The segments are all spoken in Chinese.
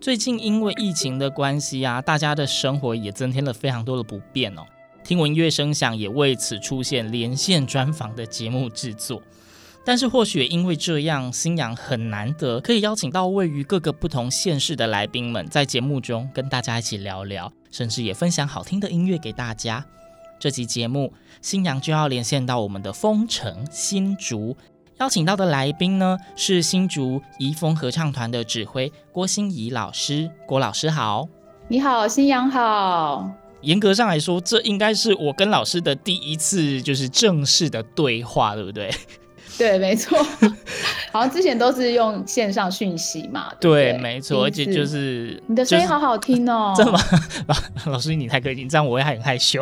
最近因为疫情的关系啊，大家的生活也增添了非常多的不便哦。听闻乐声响也为此出现连线专访的节目制作。但是或许因为这样，新阳很难得可以邀请到位于各个不同县市的来宾们，在节目中跟大家一起聊聊，甚至也分享好听的音乐给大家。这集节目，新阳就要连线到我们的丰城新竹。邀请到的来宾呢，是新竹怡风合唱团的指挥郭心怡老师。郭老师好，你好，新阳好。严格上来说，这应该是我跟老师的第一次就是正式的对话，对不对？对，没错，好像之前都是用线上讯息嘛。对，对，没错，而且就是你的声音好好听哦。真的吗？老 老师你太客气，这样我会很害羞。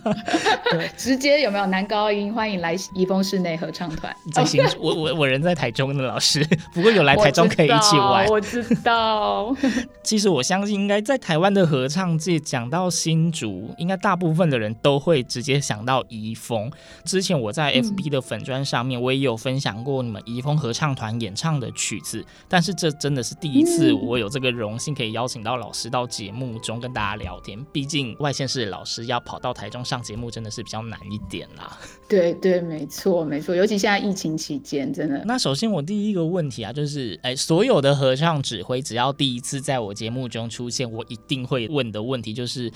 对，直接有没有男高音？欢迎来怡丰室内合唱团。在新竹，我我我人在台中的老师，不过有来台中可以一起玩。我知道。我知道其实我相信，应该在台湾的合唱界讲到新竹，应该大部分的人都会直接想到怡丰。之前我在 FB 的粉砖上面，我也有分享过你们沂风合唱团演唱的曲子，但是这真的是第一次，我有这个荣幸可以邀请到老师到节目中跟大家聊天。毕竟外县市的老师要跑到台中上节目，真的是比较难一点啦。对对，没错没错，尤其现在疫情期间，真的。那首先我第一个问题啊，就是哎，所有的合唱指挥只要第一次在我节目中出现，我一定会问的问题就是，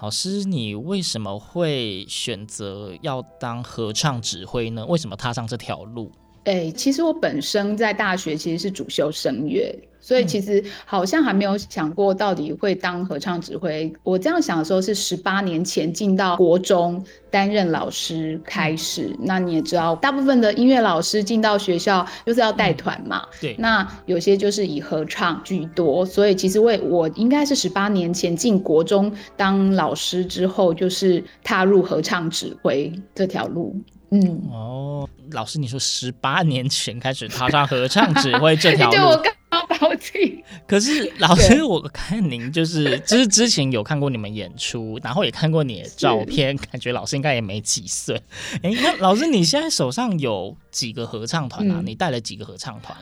老师你为什么会选择要当合唱指挥呢？为什么踏上这条路？哎，其实我本身在大学其实是主修声乐。所以其实好像还没有想过到底会当合唱指挥。我这样想的时候是十八年前进到国中担任老师开始。那你也知道，大部分的音乐老师进到学校就是要带团嘛。对。那有些就是以合唱居多。所以其实为我应该是十八年前进国中当老师之后，就是踏入合唱指挥这条路。嗯。哦，老师，你说十八年前开始踏上合唱指挥这条 路。对，我刚刚抱歉。可是老师，我看您就是，就是之前有看过你们演出，然后也看过你的照片，感觉老师应该也没几岁。哎、欸，那老师你现在手上有几个合唱团啊？嗯、你带了几个合唱团？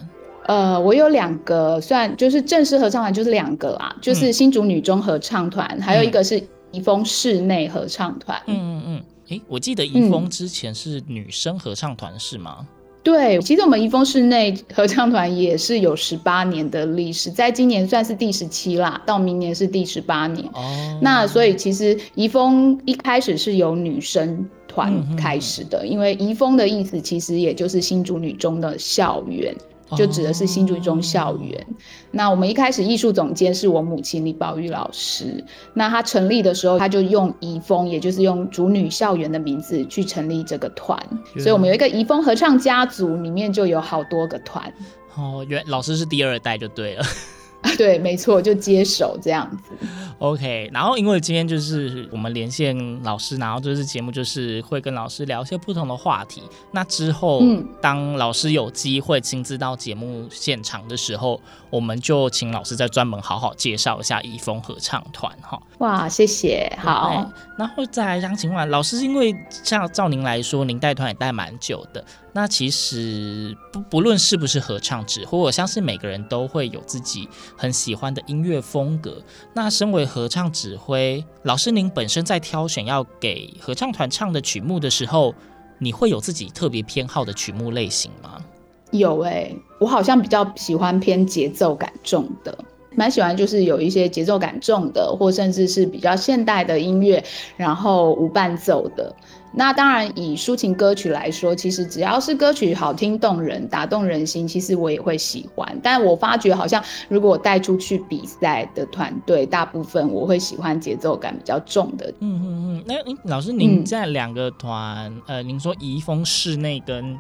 呃，我有两个，算就是正式合唱团，就是两个啦，就是新竹女中合唱团，嗯、还有一个是宜丰室内合唱团。嗯嗯嗯。哎、欸，我记得怡丰之前是女生合唱团，是吗？对，其实我们怡丰室内合唱团也是有十八年的历史，在今年算是第十七啦，到明年是第十八年。哦，那所以其实怡丰一开始是由女生团开始的，嗯、因为怡丰的意思其实也就是新竹女中的校园。就指的是新竹中校园。Oh. 那我们一开始艺术总监是我母亲李宝玉老师。那她成立的时候，她就用怡风，也就是用竹女校园的名字去成立这个团。所以我们有一个怡风合唱家族，里面就有好多个团。哦，原老师是第二代就对了。对，没错，就接手这样子。OK，然后因为今天就是我们连线老师，然后这次节目就是会跟老师聊一些不同的话题。那之后，嗯，当老师有机会亲自到节目现场的时候，我们就请老师再专门好好介绍一下怡风合唱团哈。哇，谢谢，好。然后再来想请问老师，因为像照您来说，您带团也带蛮久的。那其实不不论是不是合唱指挥，我相信每个人都会有自己很喜欢的音乐风格。那身为合唱指挥，老师您本身在挑选要给合唱团唱的曲目的时候，你会有自己特别偏好的曲目类型吗？有诶、我好像比较喜欢偏节奏感重的。蛮喜欢就是有一些节奏感重的，或甚至是比较现代的音乐，然后无伴奏的。那当然，以抒情歌曲来说，其实只要是歌曲好听动人、打动人心，其实我也会喜欢。但我发觉好像，如果我带出去比赛的团队，大部分我会喜欢节奏感比较重的。嗯嗯嗯。那老师，您在两个团，嗯、呃，您说怡丰室内跟。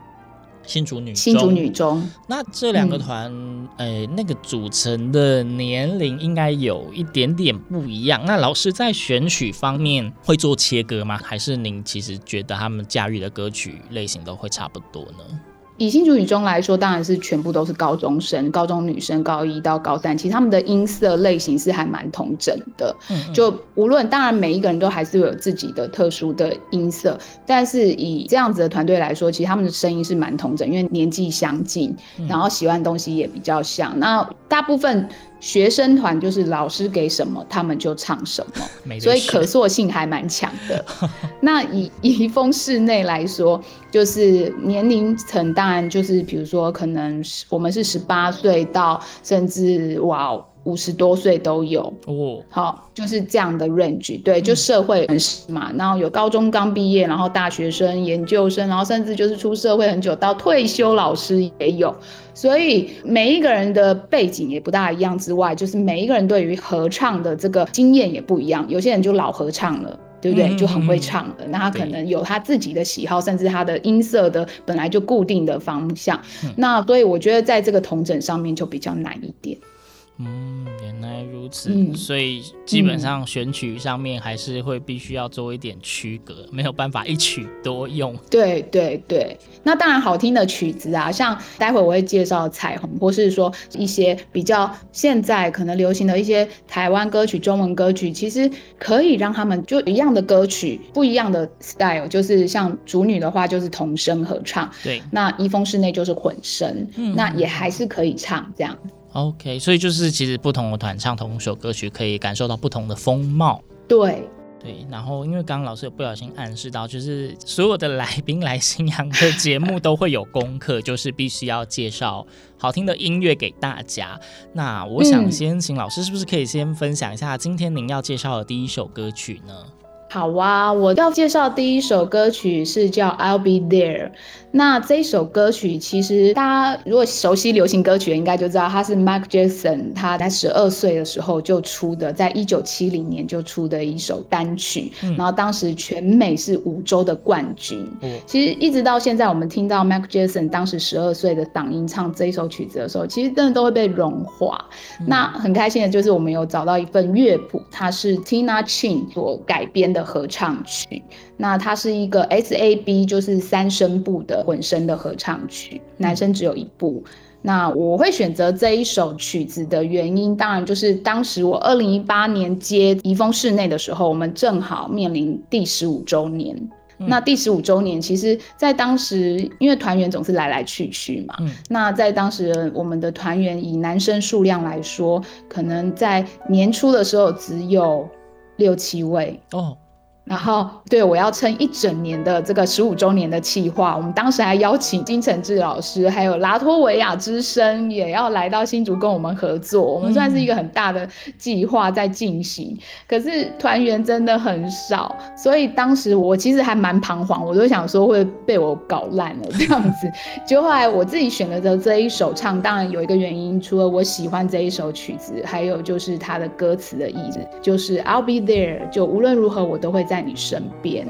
新竹女中，新竹女中，那这两个团，嗯、呃，那个组成的年龄应该有一点点不一样。那老师在选曲方面会做切割吗？还是您其实觉得他们驾驭的歌曲类型都会差不多呢？以新竹女中来说，当然是全部都是高中生，高中女生，高一到高三，其实他们的音色类型是还蛮同整的。嗯嗯，就无论当然每一个人都还是会有自己的特殊的音色，但是以这样子的团队来说，其实他们的声音是蛮同整，因为年纪相近，然后喜欢的东西也比较像。嗯、那大部分。学生团就是老师给什么，他们就唱什么，所以可塑性还蛮强的。那以怡丰室内来说，就是年龄层当然就是，比如说可能我们是十八岁到甚至哇。五十多岁都有。哦，好，就是这样的 range，对，就社会人士嘛，嗯、然后有高中刚毕业，然后大学生、研究生，然后甚至就是出社会很久到退休老师也有，所以每一个人的背景也不大一样之外，就是每一个人对于合唱的这个经验也不一样，有些人就老合唱了，对不对？嗯、就很会唱了，那他可能有他自己的喜好，甚至他的音色的本来就固定的方向，嗯、那所以我觉得在这个同整上面就比较难一点。嗯，原来如此，嗯、所以基本上选曲上面还是会必须要做一点区隔，嗯、没有办法一曲多用。对对对，那当然好听的曲子啊，像待会我会介绍彩虹，或是说一些比较现在可能流行的一些台湾歌曲、中文歌曲，其实可以让他们就一样的歌曲，不一样的 style，就是像主女的话就是童声合唱，对，那一封室内就是混声，嗯，那也还是可以唱这样。OK，所以就是其实不同的团唱同一首歌曲，可以感受到不同的风貌。对对，然后因为刚刚老师有不小心暗示到，就是所有的来宾来新阳的节目都会有功课，就是必须要介绍好听的音乐给大家。那我想先请老师，是不是可以先分享一下今天您要介绍的第一首歌曲呢？好啊，我要介绍第一首歌曲是叫《I'll Be There》。那这一首歌曲，其实大家如果熟悉流行歌曲，应该就知道它是 Michael Jackson 他在十二岁的时候就出的，在一九七零年就出的一首单曲。嗯、然后当时全美是五周的冠军。嗯、其实一直到现在，我们听到 Michael Jackson 当时十二岁的嗓音唱这一首曲子的时候，其实真的都会被融化。嗯、那很开心的就是我们有找到一份乐谱，它是 Tina Chin 所改编的合唱曲。那它是一个 S A B，就是三声部的混声的合唱曲，男生只有一部。那我会选择这一首曲子的原因，当然就是当时我二零一八年接怡丰室内的时候，我们正好面临第十五周年。嗯、那第十五周年，其实在当时，因为团员总是来来去去嘛，嗯、那在当时我们的团员以男生数量来说，可能在年初的时候只有六七位哦。然后，对，我要撑一整年的这个十五周年的企划，我们当时还邀请金承志老师，还有拉脱维亚之声也要来到新竹跟我们合作。我们算是一个很大的计划在进行，嗯、可是团员真的很少，所以当时我其实还蛮彷徨，我都想说会被我搞烂了这样子。就后来我自己选择的这一首唱，当然有一个原因，除了我喜欢这一首曲子，还有就是它的歌词的意思，就是 I'll be there，就无论如何我都会在。在你身边，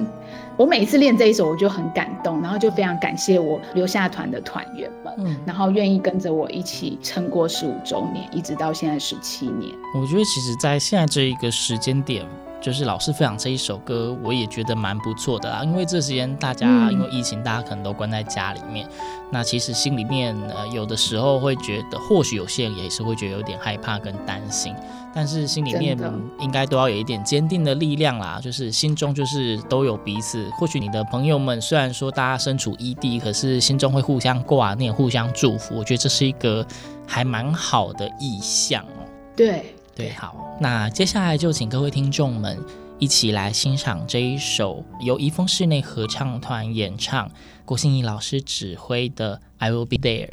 我每次练这一首，我就很感动，然后就非常感谢我留下团的团员们，嗯，然后愿意跟着我一起撑过十五周年，一直到现在十七年。我觉得其实，在现在这一个时间点。就是老师分享这一首歌，我也觉得蛮不错的啦。因为这时间大家因为疫情，大家可能都关在家里面，嗯、那其实心里面呃有的时候会觉得，或许有些人也是会觉得有点害怕跟担心，但是心里面应该都要有一点坚定的力量啦。就是心中就是都有彼此。或许你的朋友们虽然说大家身处异地，可是心中会互相挂念、互相祝福。我觉得这是一个还蛮好的意向哦。对。对，好，那接下来就请各位听众们一起来欣赏这一首由怡丰室内合唱团演唱、郭心怡老师指挥的《I Will Be There》。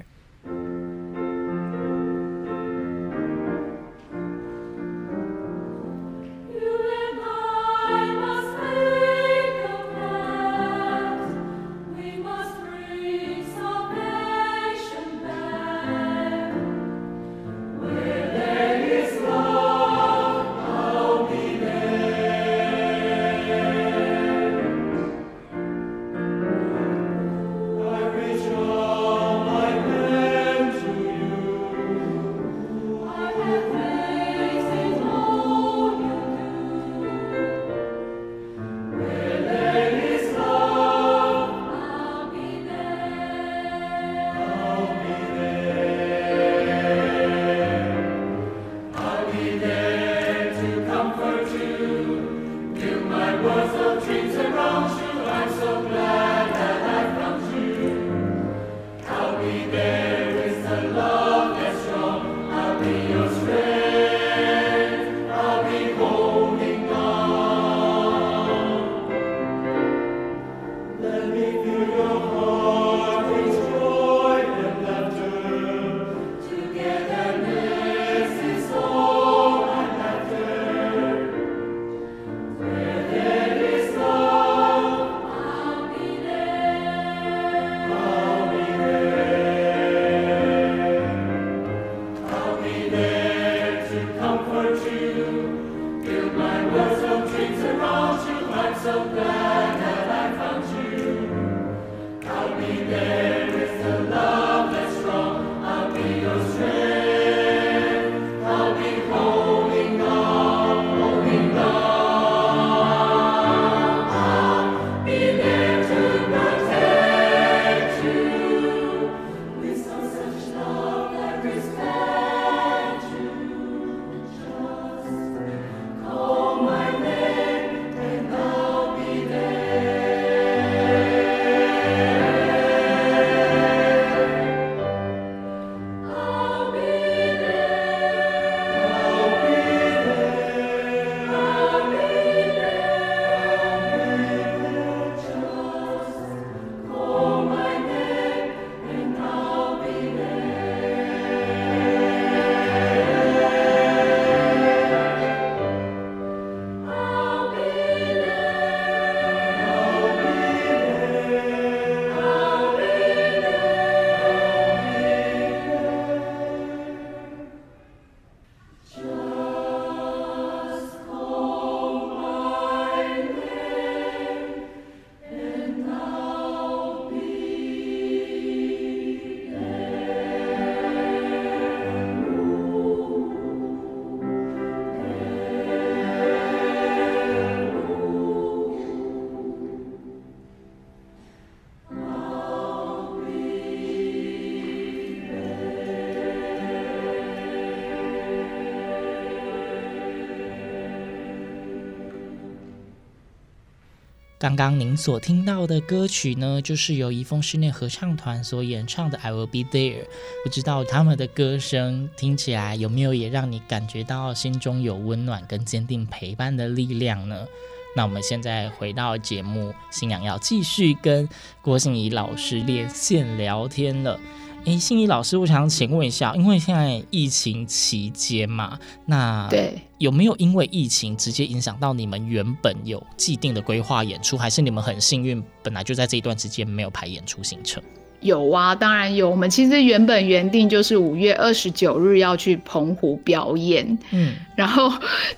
刚刚您所听到的歌曲呢，就是由怡丰室内合唱团所演唱的《I Will Be There》。不知道他们的歌声听起来有没有也让你感觉到心中有温暖跟坚定陪伴的力量呢？那我们现在回到节目，新娘要继续跟郭心怡老师连线聊天了。哎，心怡老师，我想请问一下，因为现在疫情期间嘛，那对有没有因为疫情直接影响到你们原本有既定的规划演出，还是你们很幸运，本来就在这一段时间没有排演出行程？有啊，当然有。我们其实原本原定就是五月二十九日要去澎湖表演，嗯，然后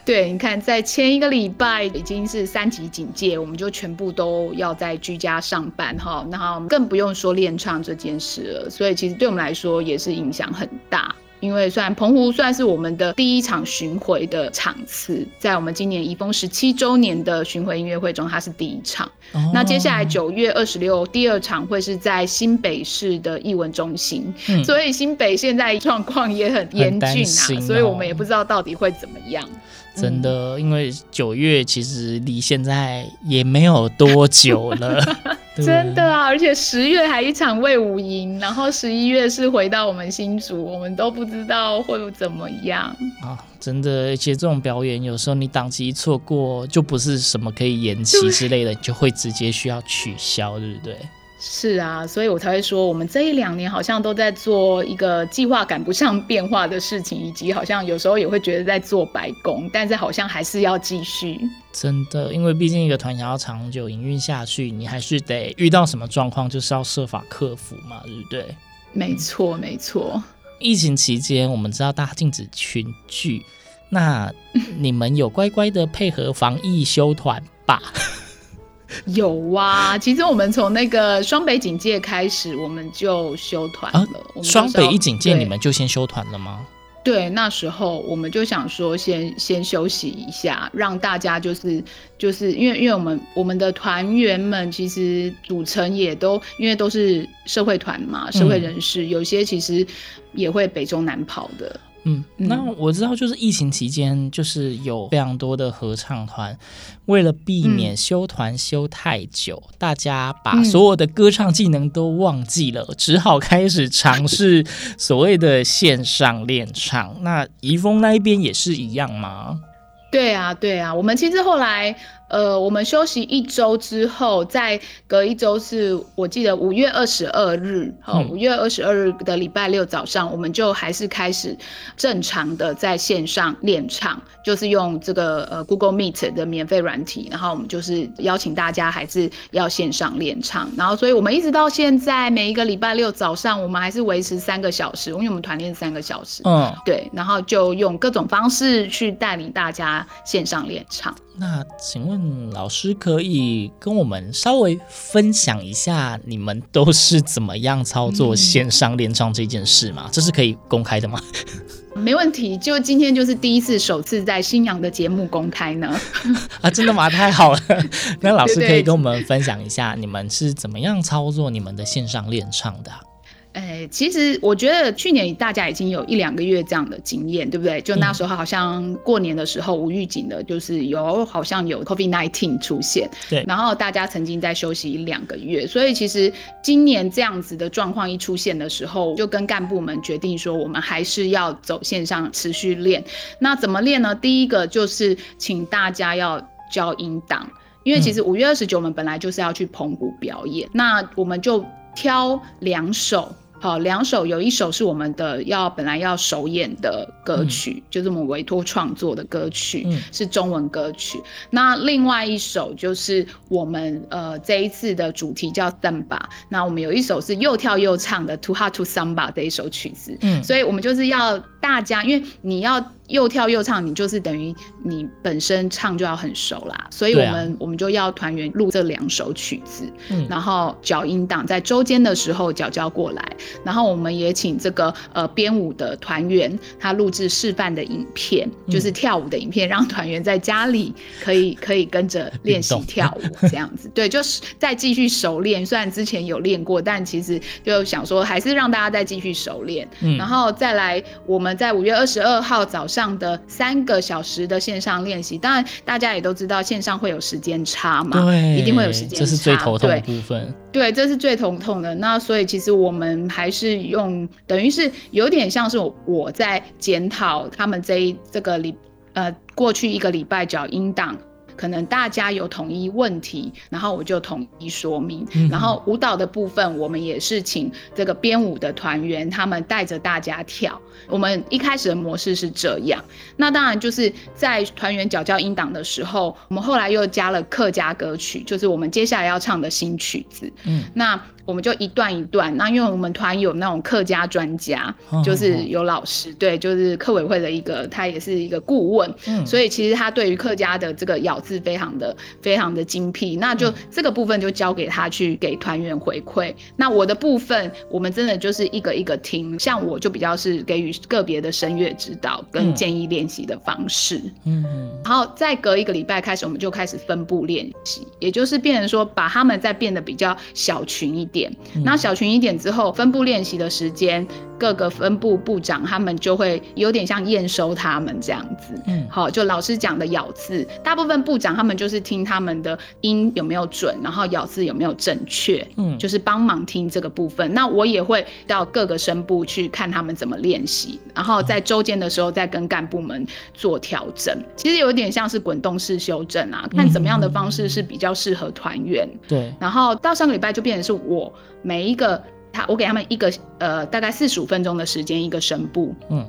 对，你看在前一个礼拜已经是三级警戒，我们就全部都要在居家上班哈，然后更不用说练唱这件事了。所以其实对我们来说也是影响很大。因为算澎湖算是我们的第一场巡回的场次，在我们今年怡丰十七周年的巡回音乐会中，它是第一场。哦、那接下来九月二十六第二场会是在新北市的艺文中心，嗯、所以新北现在状况也很严峻啊，哦、所以我们也不知道到底会怎么样。真的，因为九月其实离现在也没有多久了。对真的啊，而且十月还一场魏武营，然后十一月是回到我们新竹，我们都不知道会怎么样啊！真的，而且这种表演有时候你档期一错过，就不是什么可以延期之类的，对就会直接需要取消，对不对？是啊，所以我才会说，我们这一两年好像都在做一个计划赶不上变化的事情，以及好像有时候也会觉得在做白工，但是好像还是要继续。真的，因为毕竟一个团想要长久营运下去，你还是得遇到什么状况，就是要设法克服嘛，对不对？没错，没错。疫情期间，我们知道大家禁止群聚，那你们有乖乖的配合防疫休团吧？有啊，其实我们从那个双北警戒开始，我们就休团了。啊、双北一警戒，你们就先休团了吗？对，那时候我们就想说先，先先休息一下，让大家就是就是因为因为我们我们的团员们其实组成也都因为都是社会团嘛，社会人士，嗯、有些其实也会北中南跑的。嗯，那我知道，就是疫情期间，就是有非常多的合唱团，为了避免休团休太久，嗯、大家把所有的歌唱技能都忘记了，嗯、只好开始尝试所谓的线上练唱。那怡丰那一边也是一样吗？对啊，对啊，我们其实后来。呃，我们休息一周之后，再隔一周是我记得五月二十二日，好、嗯，五月二十二日的礼拜六早上，我们就还是开始正常的在线上练唱，就是用这个呃 Google Meet 的免费软体，然后我们就是邀请大家还是要线上练唱，然后所以我们一直到现在每一个礼拜六早上，我们还是维持三个小时，因为我们团练三个小时，嗯，对，然后就用各种方式去带领大家线上练唱。那请问老师可以跟我们稍微分享一下你们都是怎么样操作线上练唱这件事吗？嗯、这是可以公开的吗？没问题，就今天就是第一次首次在新阳的节目公开呢。啊，真的吗？太好了！那老师可以跟我们分享一下你们是怎么样操作你们的线上练唱的？哎，其实我觉得去年大家已经有一两个月这样的经验，对不对？就那时候好像过年的时候无预警的，就是有好像有 COVID nineteen 出现，对。然后大家曾经在休息一两个月，所以其实今年这样子的状况一出现的时候，就跟干部们决定说，我们还是要走线上持续练。那怎么练呢？第一个就是请大家要交音档，因为其实五月二十九我们本来就是要去澎湖表演，嗯、那我们就挑两首。好，两首有一首是我们的要本来要首演的歌曲，嗯、就是我们委托创作的歌曲，嗯、是中文歌曲。那另外一首就是我们呃这一次的主题叫 Samba，那我们有一首是又跳又唱的 Too Hot to Samba 这一首曲子。嗯，所以我们就是要大家，因为你要。又跳又唱，你就是等于你本身唱就要很熟啦，所以我们、啊、我们就要团员录这两首曲子，嗯，然后脚音档在周间的时候脚交过来，然后我们也请这个呃编舞的团员他录制示范的影片，嗯、就是跳舞的影片，让团员在家里可以 可以跟着练习跳舞这样子，对，就是再继续熟练。虽然之前有练过，但其实就想说还是让大家再继续熟练，嗯，然后再来我们在五月二十二号早上。的三个小时的线上练习。当然，大家也都知道线上会有时间差嘛，对，一定会有时间差，这是最头痛的部分。对，对，这是最头痛的。那所以其实我们还是用，等于是有点像是我在检讨他们这一这个礼呃过去一个礼拜缴音档。可能大家有统一问题，然后我就统一说明。嗯、然后舞蹈的部分，我们也是请这个编舞的团员，他们带着大家跳。我们一开始的模式是这样。那当然就是在团员脚教音档的时候，我们后来又加了客家歌曲，就是我们接下来要唱的新曲子。嗯，那。我们就一段一段，那因为我们团有那种客家专家，哦、就是有老师，哦、对，就是客委会的一个，他也是一个顾问，嗯，所以其实他对于客家的这个咬字非常的非常的精辟，那就这个部分就交给他去给团员回馈。嗯、那我的部分，我们真的就是一个一个听，像我就比较是给予个别的声乐指导跟建议练习的方式，嗯嗯，然后再隔一个礼拜开始，我们就开始分部练习，也就是变成说把他们再变得比较小群一点。点，那小群一点之后，分布练习的时间，各个分部部长他们就会有点像验收他们这样子。嗯，好，就老师讲的咬字，大部分部长他们就是听他们的音有没有准，然后咬字有没有正确。嗯，就是帮忙听这个部分。那我也会到各个声部去看他们怎么练习，然后在周间的时候再跟干部们做调整。其实有点像是滚动式修正啊，看怎么样的方式是比较适合团员。对，然后到上个礼拜就变成是我。每一个他，我给他们一个呃，大概四十五分钟的时间，一个声部，嗯，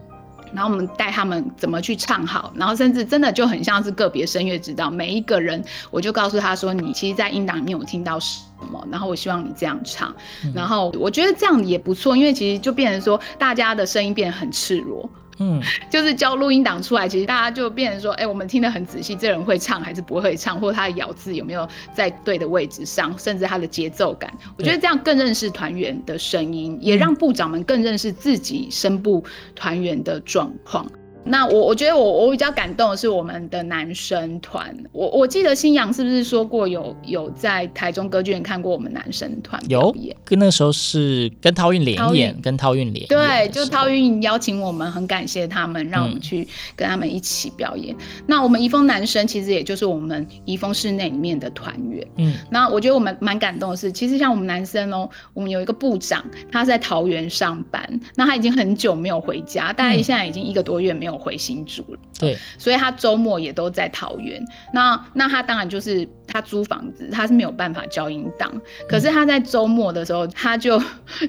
然后我们带他们怎么去唱好，然后甚至真的就很像是个别声乐指导，每一个人我就告诉他说，你其实，在音档里面有听到什么，然后我希望你这样唱，嗯、然后我觉得这样也不错，因为其实就变成说大家的声音变得很赤裸。嗯，就是交录音档出来，其实大家就变成说，哎、我们听得很仔细，这人会唱还是不会唱，或者他的咬字有没有在对的位置上，甚至他的节奏感，我觉得这样更认识团员的声音，也让部长们更认识自己声部团员的状况。那我我觉得我我比较感动的是我们的男生团，我我记得新阳是不是说过有有在台中歌剧院看过我们男生团？有，跟那时候是跟涛韵联演，跟涛韵联对，就涛韵邀请我们，很感谢他们，让我们去跟他们一起表演。嗯、那我们怡丰男生其实也就是我们怡丰室内里面的团员，嗯，那我觉得我们蛮感动的是，其实像我们男生哦，我们有一个部长，他在桃园上班，那他已经很久没有回家，大概现在已经一个多月没有。回新竹了，对，所以他周末也都在桃园。那那他当然就是他租房子，他是没有办法交音档。可是他在周末的时候，他就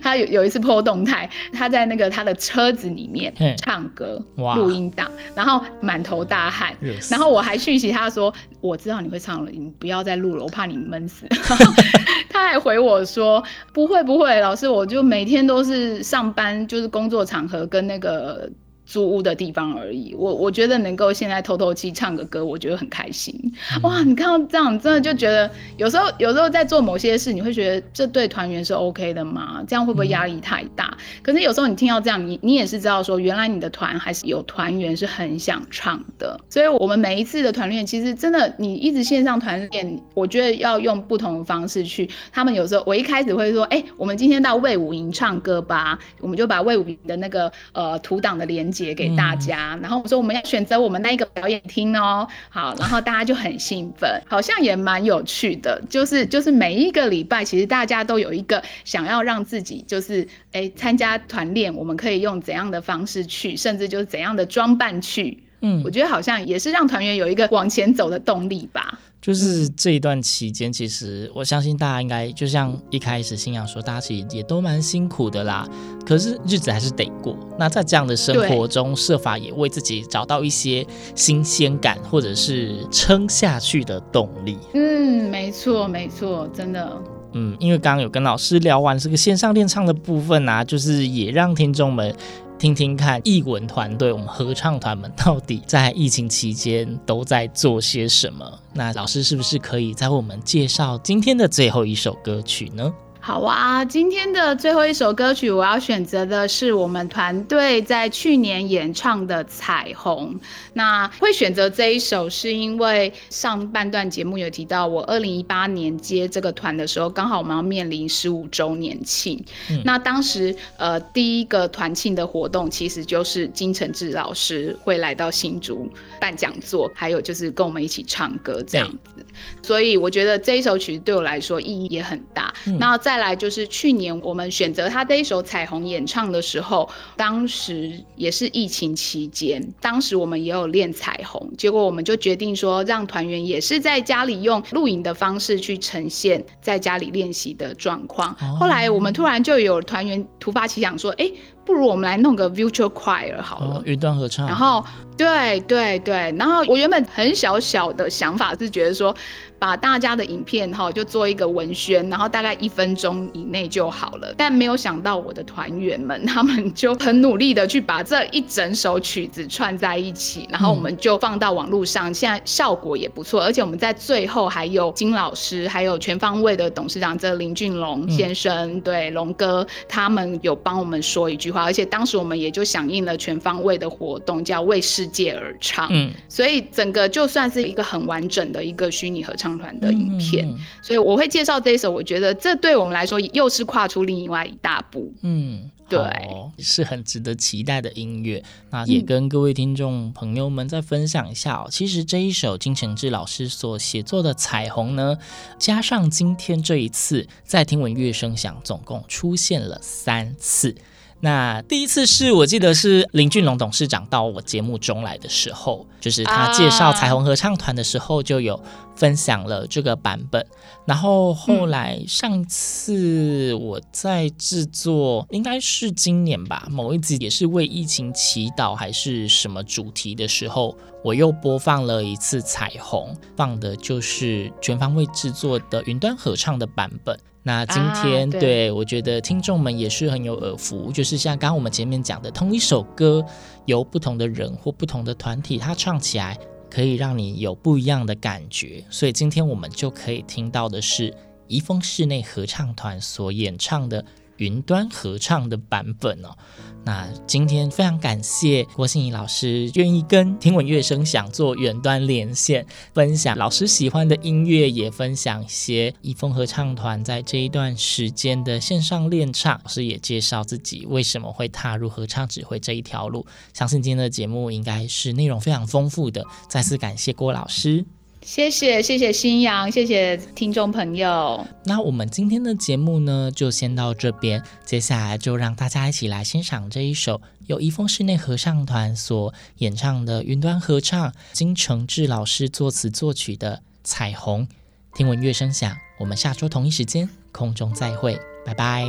他有有一次 po 动态，他在那个他的车子里面唱歌录音档，然后满头大汗。然后我还讯息他说：“我知道你会唱了，你不要再录了，我怕你闷死。”他还回我说：“不会不会，老师，我就每天都是上班，就是工作场合跟那个。”租屋的地方而已，我我觉得能够现在透透气唱个歌，我觉得很开心。嗯、哇，你看到这样，真的就觉得有时候有时候在做某些事，你会觉得这对团员是 OK 的吗？这样会不会压力太大？嗯、可是有时候你听到这样，你你也是知道说，原来你的团还是有团员是很想唱的。所以，我们每一次的团练，其实真的你一直线上团练，我觉得要用不同的方式去。他们有时候我一开始会说，哎、欸，我们今天到魏武营唱歌吧，我们就把魏武营的那个呃图档的连。写给大家，嗯、然后我说我们要选择我们那一个表演厅哦，好，然后大家就很兴奋，好像也蛮有趣的，就是就是每一个礼拜，其实大家都有一个想要让自己就是哎参加团练，我们可以用怎样的方式去，甚至就是怎样的装扮去，嗯，我觉得好像也是让团员有一个往前走的动力吧。就是这一段期间，其实我相信大家应该就像一开始新阳说，大家其实也都蛮辛苦的啦。可是日子还是得过。那在这样的生活中，设法也为自己找到一些新鲜感，或者是撑下去的动力。嗯，没错，没错，真的。嗯，因为刚刚有跟老师聊完这个线上练唱的部分啊，就是也让听众们。听听看，艺文团队，我们合唱团们到底在疫情期间都在做些什么？那老师是不是可以再为我们介绍今天的最后一首歌曲呢？好啊，今天的最后一首歌曲，我要选择的是我们团队在去年演唱的《彩虹》。那会选择这一首，是因为上半段节目有提到，我二零一八年接这个团的时候，刚好我们要面临十五周年庆。嗯、那当时呃，第一个团庆的活动，其实就是金承志老师会来到新竹办讲座，还有就是跟我们一起唱歌这样子。所以我觉得这一首曲子对我来说意义也很大。嗯、那再来就是去年我们选择他这一首《彩虹》演唱的时候，当时也是疫情期间，当时我们也有练彩虹，结果我们就决定说，让团员也是在家里用录影的方式去呈现在家里练习的状况。哦、后来我们突然就有团员突发奇想说，哎、欸，不如我们来弄个 virtual choir 好了，云端合唱。然后，对对对，然后我原本很小小的想法是觉得说。把大家的影片哈就做一个文宣，然后大概一分钟以内就好了。但没有想到我的团员们，他们就很努力的去把这一整首曲子串在一起，然后我们就放到网络上，现在效果也不错。而且我们在最后还有金老师，还有全方位的董事长这林俊龙先生，嗯、对龙哥他们有帮我们说一句话。而且当时我们也就响应了全方位的活动，叫为世界而唱。嗯，所以整个就算是一个很完整的一个虚拟合唱。团的影片，嗯、所以我会介绍这一首。我觉得这对我们来说又是跨出另外一大步。嗯，对，是很值得期待的音乐。那也跟各位听众朋友们再分享一下哦。嗯、其实这一首金承志老师所写作的《彩虹》呢，加上今天这一次在听闻乐声响，总共出现了三次。那第一次是我记得是林俊龙董事长到我节目中来的时候，就是他介绍彩虹合唱团的时候就有分享了这个版本。然后后来上次我在制作，应该是今年吧，某一集也是为疫情祈祷还是什么主题的时候，我又播放了一次彩虹，放的就是全方位制作的云端合唱的版本。那今天、啊、对，对我觉得听众们也是很有耳福，就是像刚刚我们前面讲的，同一首歌由不同的人或不同的团体，他唱起来可以让你有不一样的感觉。所以今天我们就可以听到的是怡丰室内合唱团所演唱的云端合唱的版本哦。那今天非常感谢郭心怡老师愿意跟听闻乐声响做远端连线，分享老师喜欢的音乐，也分享一些一风合唱团在这一段时间的线上练唱。老师也介绍自己为什么会踏入合唱指挥这一条路。相信今天的节目应该是内容非常丰富的。再次感谢郭老师。谢谢谢谢新阳，谢谢听众朋友。那我们今天的节目呢，就先到这边。接下来就让大家一起来欣赏这一首由怡丰室内合唱团所演唱的云端合唱，金承志老师作词作曲的《彩虹》。听闻乐声响，我们下周同一时间空中再会，拜拜。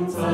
虹